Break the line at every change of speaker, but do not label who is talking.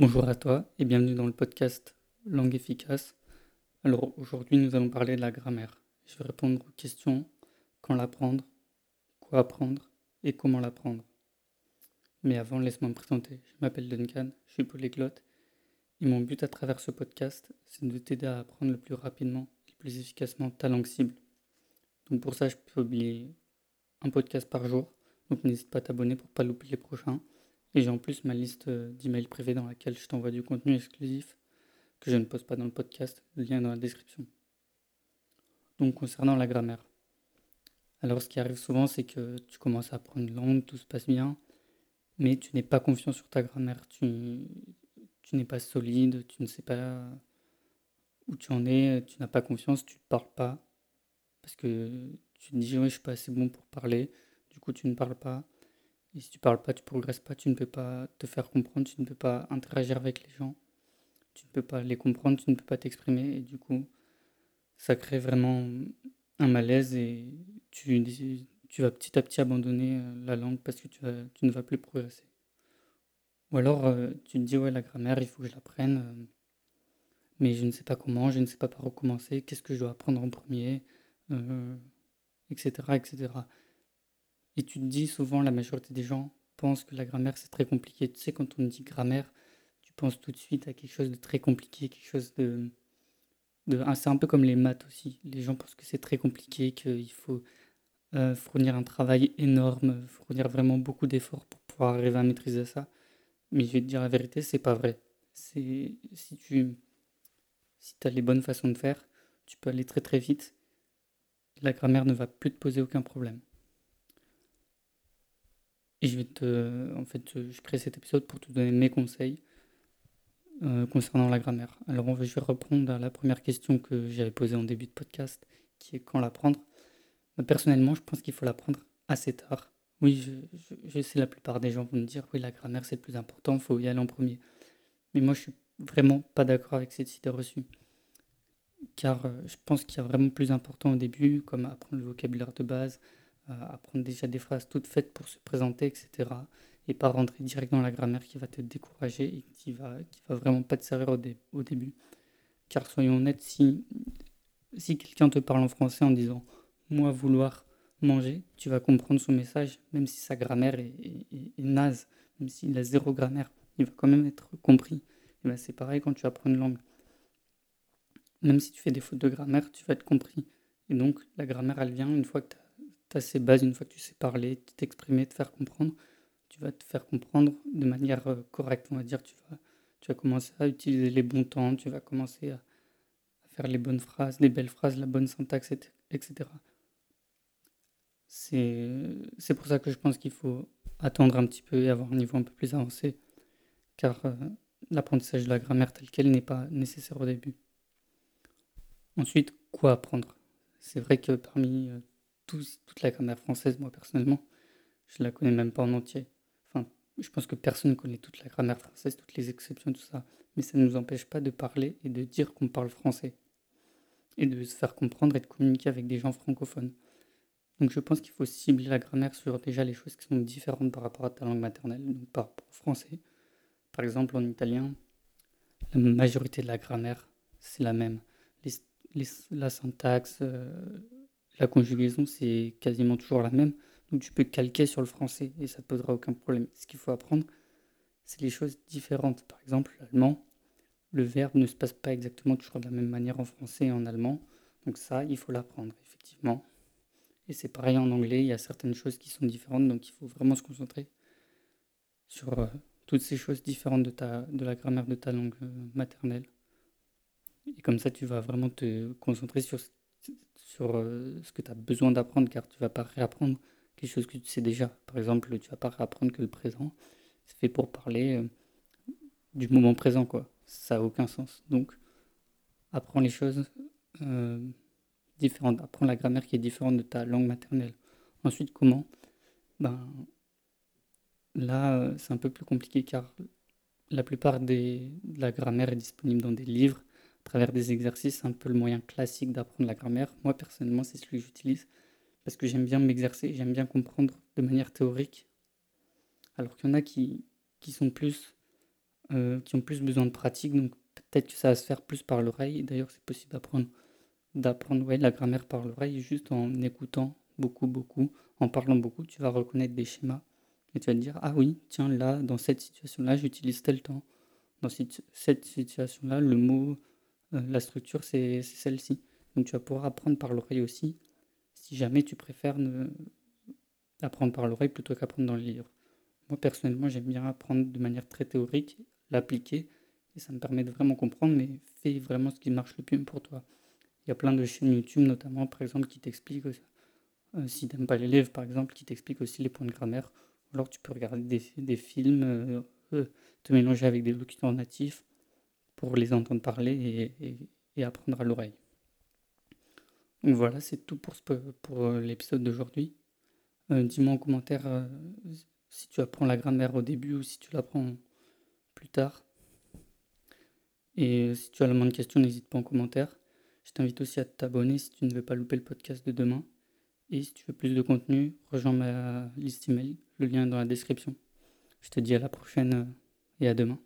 Bonjour à toi et bienvenue dans le podcast Langue efficace. Alors aujourd'hui nous allons parler de la grammaire. Je vais répondre aux questions quand l'apprendre, quoi apprendre et comment l'apprendre. Mais avant laisse-moi me présenter. Je m'appelle Duncan, je suis polyglotte et mon but à travers ce podcast c'est de t'aider à apprendre le plus rapidement et le plus efficacement ta langue cible. Donc pour ça je publie un podcast par jour, donc n'hésite pas à t'abonner pour pas louper les prochains. Et j'ai en plus ma liste euh, d'emails privés dans laquelle je t'envoie du contenu exclusif que je ne poste pas dans le podcast, le lien dans la description. Donc concernant la grammaire. Alors ce qui arrive souvent c'est que tu commences à apprendre une langue, tout se passe bien, mais tu n'es pas confiant sur ta grammaire, tu, tu n'es pas solide, tu ne sais pas où tu en es, tu n'as pas confiance, tu ne parles pas, parce que tu te dis oui je suis pas assez bon pour parler, du coup tu ne parles pas. Et si tu parles pas, tu progresses pas, tu ne peux pas te faire comprendre, tu ne peux pas interagir avec les gens, tu ne peux pas les comprendre, tu ne peux pas t'exprimer. Et du coup, ça crée vraiment un malaise et tu, vas petit à petit abandonner euh, la langue parce que tu, tu ne vas plus progresser. Ou alors euh, tu te dis, ouais, la grammaire, il faut que je l'apprenne, euh, mais je ne sais pas comment, je ne sais pas par où commencer, qu'est-ce que je dois apprendre en premier, etc., etc. Et tu te dis souvent, la majorité des gens pensent que la grammaire c'est très compliqué. Tu sais, quand on dit grammaire, tu penses tout de suite à quelque chose de très compliqué, quelque chose de. de ah, c'est un peu comme les maths aussi. Les gens pensent que c'est très compliqué, qu'il faut euh, fournir un travail énorme, fournir vraiment beaucoup d'efforts pour pouvoir arriver à maîtriser ça. Mais je vais te dire la vérité, c'est pas vrai. C'est si tu si as les bonnes façons de faire, tu peux aller très très vite. La grammaire ne va plus te poser aucun problème. Et je vais te. En fait, je crée cet épisode pour te donner mes conseils euh, concernant la grammaire. Alors, je vais reprendre la première question que j'avais posée en début de podcast, qui est quand l'apprendre. personnellement, je pense qu'il faut l'apprendre assez tard. Oui, je, je, sais la plupart des gens vont me dire oui, la grammaire c'est le plus important, il faut y aller en premier. Mais moi, je suis vraiment pas d'accord avec cette idée reçue. Car euh, je pense qu'il y a vraiment plus important au début, comme apprendre le vocabulaire de base, apprendre déjà des phrases toutes faites pour se présenter, etc. Et pas rentrer direct dans la grammaire qui va te décourager et qui va, qui va vraiment pas te servir au, au début. Car soyons honnêtes, si, si quelqu'un te parle en français en disant moi vouloir manger, tu vas comprendre son message, même si sa grammaire est, naze, même s'il a zéro grammaire, il va quand même être compris. Et ben c'est pareil quand tu apprends une langue. Même si tu fais des fautes de grammaire, tu vas être compris. Et donc la grammaire, elle vient une fois que tu as tu as ces bases, une fois que tu sais parler, t'exprimer, te faire comprendre, tu vas te faire comprendre de manière euh, correcte, on va dire. Tu vas, tu vas commencer à utiliser les bons temps, tu vas commencer à, faire les bonnes phrases, les belles phrases, la bonne syntaxe, etc. C'est pour ça que je pense qu'il faut attendre un petit peu et avoir un niveau un peu plus avancé, car euh, l'apprentissage de la grammaire telle qu'elle n'est pas nécessaire au début. Ensuite, quoi apprendre? C'est vrai que parmi euh, toute la grammaire française, moi personnellement, je la connais même pas en entier. Enfin, je pense que personne ne connaît toute la grammaire française, toutes les exceptions, tout ça. Mais ça ne nous empêche pas de parler et de dire qu'on parle français. Et de se faire comprendre et de communiquer avec des gens francophones. Donc je pense qu'il faut cibler la grammaire sur déjà les choses qui sont différentes par rapport à ta langue maternelle, donc par français. Par exemple, en italien, la majorité de la grammaire, c'est la même. la syntaxe, euh, la conjugaison, c'est quasiment toujours la même. Donc tu peux calquer sur le français et ça ne posera aucun problème. Ce qu'il faut apprendre, c'est les choses différentes. Par exemple, l'allemand, le verbe ne se passe pas exactement toujours de la même manière en français et en allemand. Donc ça, il faut l'apprendre, effectivement. Et c'est pareil en anglais, il y a certaines choses qui sont différentes, donc il faut vraiment se concentrer sur euh, toutes ces choses différentes de, la grammaire de ta langue euh, maternelle. Et comme ça, tu vas vraiment te concentrer sur ce sur euh, ce que tu as besoin d'apprendre, car tu vas pas réapprendre quelque chose que tu sais déjà. Par exemple, tu vas pas réapprendre que le présent, c'est fait pour parler euh, du moment présent, quoi. Ça n'a aucun sens. Donc, apprends les choses euh, différentes. Apprends la grammaire qui est différente de ta langue maternelle. Ensuite, comment? Ben, là, c'est un peu plus compliqué car la plupart des, de la grammaire est disponible dans des livres travers des exercices, un peu le moyen classique d'apprendre la grammaire. Moi, personnellement, c'est celui que j'utilise parce que j'aime bien m'exercer, j'aime bien comprendre de manière théorique. Alors qu'il y en a qui, qui sont plus qui ont plus besoin de pratique. Donc peut-être que ça va se faire plus par l'oreille. D'ailleurs, c'est possible d'apprendre d'apprendre la grammaire par l'oreille juste en écoutant beaucoup, beaucoup, en parlant beaucoup. Tu vas reconnaître des schémas et tu vas te dire Ah oui, tiens, là, dans cette situation-là, j'utilise tel temps. Dans cette situation-là, le mot, euh, la structure, c'est celle-ci. Donc tu vas pouvoir apprendre par l'oreille aussi, si jamais tu préfères ne... apprendre par l'oreille plutôt qu'apprendre dans le livre. Moi personnellement, j'aime bien apprendre de manière très théorique, l'appliquer, et ça me permet de vraiment comprendre, mais fais vraiment ce qui marche le plus pour toi. Il y a plein de chaînes YouTube notamment, par exemple, qui t'expliquent, euh, si tu n'aimes pas les livres, par exemple, qui t'expliquent aussi les points de grammaire. Alors tu peux regarder des, des films, euh, euh, te mélanger avec des locuteurs natifs pour les entendre parler et, apprendre à l'oreille. Voilà, c'est tout pour, pour l'épisode d'aujourd'hui. Dis-moi en commentaire si tu apprends la grammaire au début ou si tu l'apprends plus tard. Et si tu as la moindre question, n'hésite pas en commentaire. Je t'invite aussi à t'abonner si tu ne veux pas louper le podcast de demain. Et si tu veux plus de contenu, rejoins ma liste email. Le lien est dans la description. Je te dis à la prochaine et à demain.